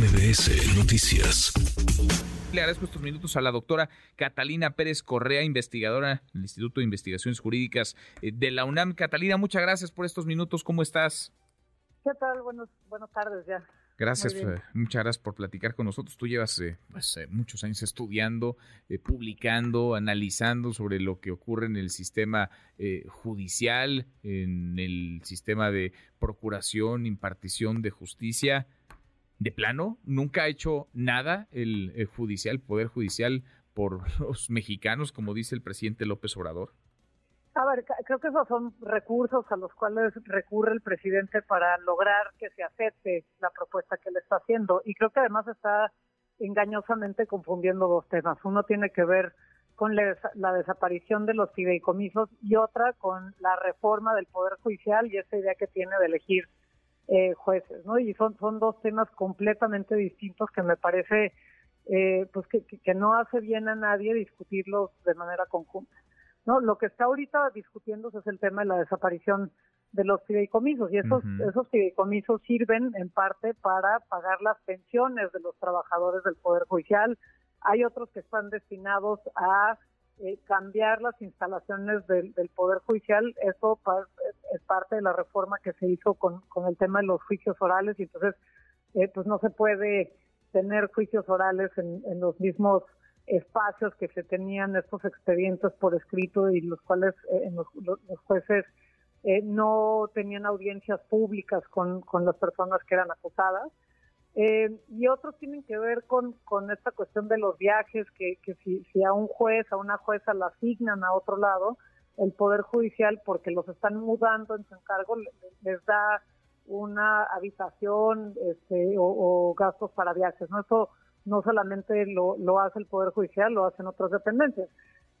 MBS Noticias. Le agradezco estos minutos a la doctora Catalina Pérez Correa, investigadora del Instituto de Investigaciones Jurídicas eh, de la UNAM. Catalina, muchas gracias por estos minutos. ¿Cómo estás? ¿Qué tal? buenas tardes ya. Gracias, eh, muchas gracias por platicar con nosotros. Tú llevas eh, pues, muchos años estudiando, publicando, analizando sobre lo que ocurre en el sistema judicial, en el sistema de procuración, impartición de justicia de plano nunca ha hecho nada el, judicial, poder judicial por los mexicanos, como dice el presidente López Obrador? A ver, creo que esos son recursos a los cuales recurre el presidente para lograr que se acepte la propuesta que le está haciendo. Y creo que además está engañosamente confundiendo dos temas. Uno tiene que ver con la desaparición de los fideicomisos y otra con la reforma del Poder Judicial y esa idea que tiene de elegir eh, jueces, ¿no? Y son, son dos temas completamente distintos que me parece eh, pues que, que, no hace bien a nadie discutirlos de manera conjunta. ¿no? Lo que está ahorita discutiéndose es el tema de la desaparición de los fideicomisos y esos, esos fideicomisos sirven en parte para pagar las pensiones de los trabajadores del Poder Judicial. Hay otros que están destinados a eh, cambiar las instalaciones del, Poder Judicial. Eso es parte de la reforma que se hizo con, el tema de los juicios orales y entonces eh, pues no se puede tener juicios orales en, los mismos espacios que se tenían estos expedientes por escrito y los cuales eh, los, jueces no tenían audiencias públicas con, con las personas que eran acusadas. Eh, y otros tienen que ver con, con esta cuestión de los viajes, que, que si, si a un juez, a una jueza la asignan a otro lado, el Poder Judicial, porque los están mudando en su encargo, les da una habitación este, o, gastos para viajes. ¿no? Eso no solamente lo, lo hace el Poder Judicial, lo hacen otras dependencias.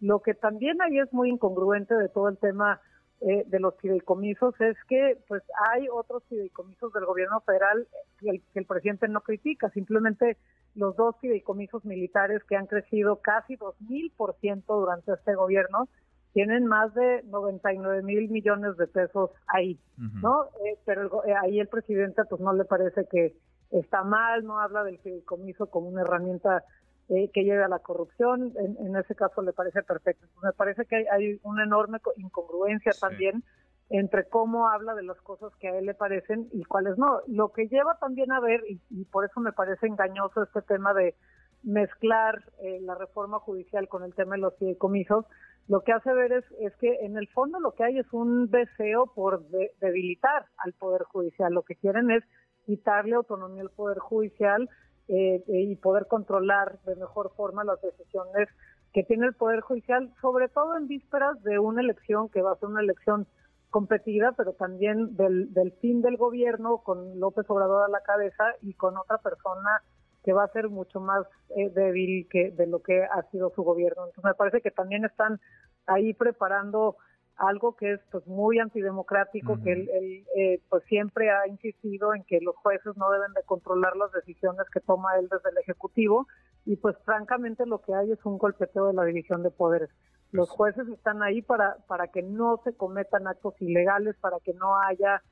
Lo que también ahí es muy incongruente de todo el tema eh, de los fideicomisos es que pues hay otros fideicomisos del gobierno federal que el, presidente no critica, simplemente los dos fideicomisos militares que han crecido casi 2.000% durante este gobierno tienen más de 99 mil millones de pesos ahí, ¿no? Eh, pero eh, ahí el presidente pues no le parece que está mal, no habla del fideicomiso como una herramienta eh, que lleve a la corrupción, en, ese caso le parece perfecto. me parece que hay, una enorme incongruencia también entre cómo habla de las cosas que a él le parecen y cuáles no. Lo que lleva también a ver, y, por eso me parece engañoso este tema de mezclar eh, la reforma judicial con el tema de los fideicomisos, lo que hace ver es, es que en el fondo lo que hay es un deseo por debilitar al Poder Judicial. Lo que quieren es quitarle autonomía al Poder Judicial, eh, y poder controlar de mejor forma las decisiones que tiene el Poder Judicial, sobre todo en vísperas de una elección que va a ser una elección competida, pero también del, del fin del gobierno con López Obrador a la cabeza y con otra persona que va a ser mucho más eh, débil que de lo que ha sido su gobierno. Entonces me parece que también están ahí preparando algo que es pues muy antidemocrático, que él, eh, pues siempre ha insistido en que los jueces no deben de controlar las decisiones que toma él desde el Ejecutivo y pues francamente lo que hay es un golpeteo de la división de poderes. Los pues jueces están ahí para, para que no se cometan actos ilegales, para que no haya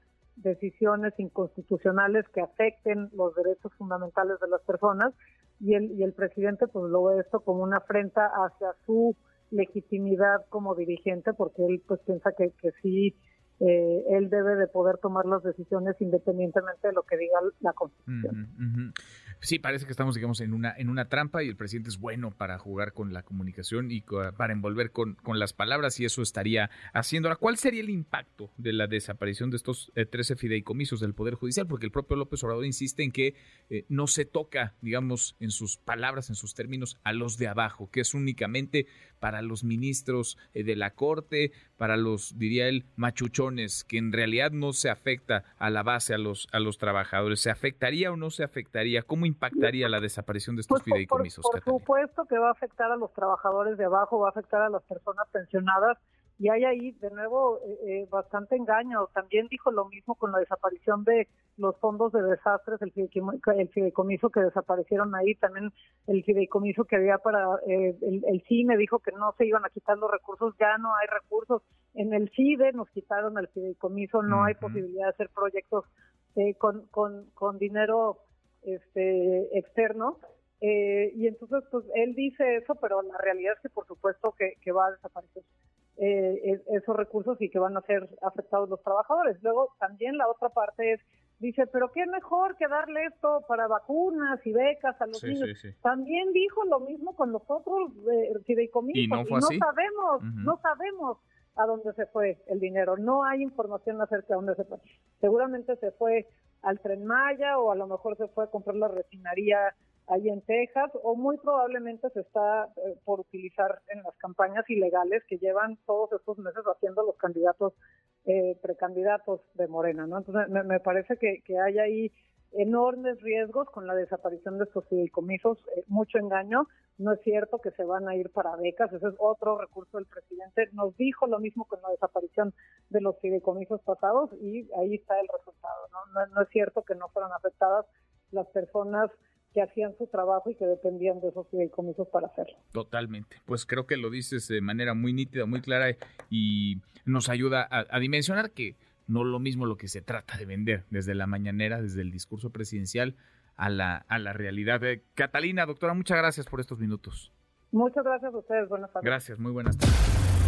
decisiones inconstitucionales que afecten los derechos fundamentales de las personas y el, y el presidente pues lo ve esto como una afrenta hacia su legitimidad como dirigente porque él pues piensa que, que sí eh, él debe de poder tomar las decisiones independientemente de lo que diga la Constitución. Sí, parece que estamos, digamos, en una, en una trampa y el presidente es bueno para jugar con la comunicación y para envolver con, con, las palabras y eso estaría haciendo. ¿cuál sería el impacto de la desaparición de estos 13 eh, fideicomisos del Poder Judicial? Porque el propio López Obrador insiste en que eh, no se toca, digamos, en sus palabras, en sus términos, a los de abajo, que es únicamente para los ministros eh, de la Corte, para los, diría él, machuchones, que en realidad no se afecta a la base, a los, a los trabajadores. ¿Se afectaría o no se afectaría? ¿Cómo impactaría la desaparición de estos pues, fideicomisos? Por, supuesto que va a afectar a los trabajadores de abajo, va a afectar a las personas pensionadas y hay ahí de nuevo eh, eh, bastante engaño. También dijo lo mismo con la desaparición de los fondos de desastres, el fideicomiso, que desaparecieron ahí, también el fideicomiso que había para eh, el, el, CINE dijo que no se iban a quitar los recursos, ya no hay recursos. En el CIDE nos quitaron el fideicomiso, no hay posibilidad de hacer proyectos con, con, con dinero este, externo. Eh, y entonces, pues él dice eso, pero la realidad es que por supuesto que, que va a desaparecer eh, esos recursos y que van a ser afectados los trabajadores. Luego, también la otra parte es, dice, pero qué mejor que darle esto para vacunas y becas a los niños. También dijo lo mismo con los otros eh, fideicomisos. Y no, no sabemos, no sabemos a dónde se fue el dinero. No hay información acerca de dónde se fue. Seguramente se fue al Tren Maya o a lo mejor se fue a comprar la refinaría ahí en Texas o muy probablemente se está eh, por utilizar en las campañas ilegales que llevan todos estos meses haciendo los candidatos eh, precandidatos de Morena, ¿no? Entonces me, parece que, que, hay ahí enormes riesgos con la desaparición de estos fideicomisos, eh, mucho engaño, no es cierto que se van a ir para becas, ese es otro recurso del presidente, nos dijo lo mismo con la desaparición de los fideicomisos pasados y ahí está el resultado, ¿no? No, no es cierto que no fueran afectadas las personas que hacían su trabajo y que dependían de esos fideicomisos para hacerlo. Totalmente. Pues creo que lo dices de manera muy nítida, muy clara y nos ayuda a, dimensionar que no lo mismo lo que se trata de vender desde la mañanera, desde el discurso presidencial a la, a la realidad. Eh, Catalina, doctora, muchas gracias por estos minutos. Muchas gracias a ustedes. Buenas tardes. Gracias, muy buenas tardes.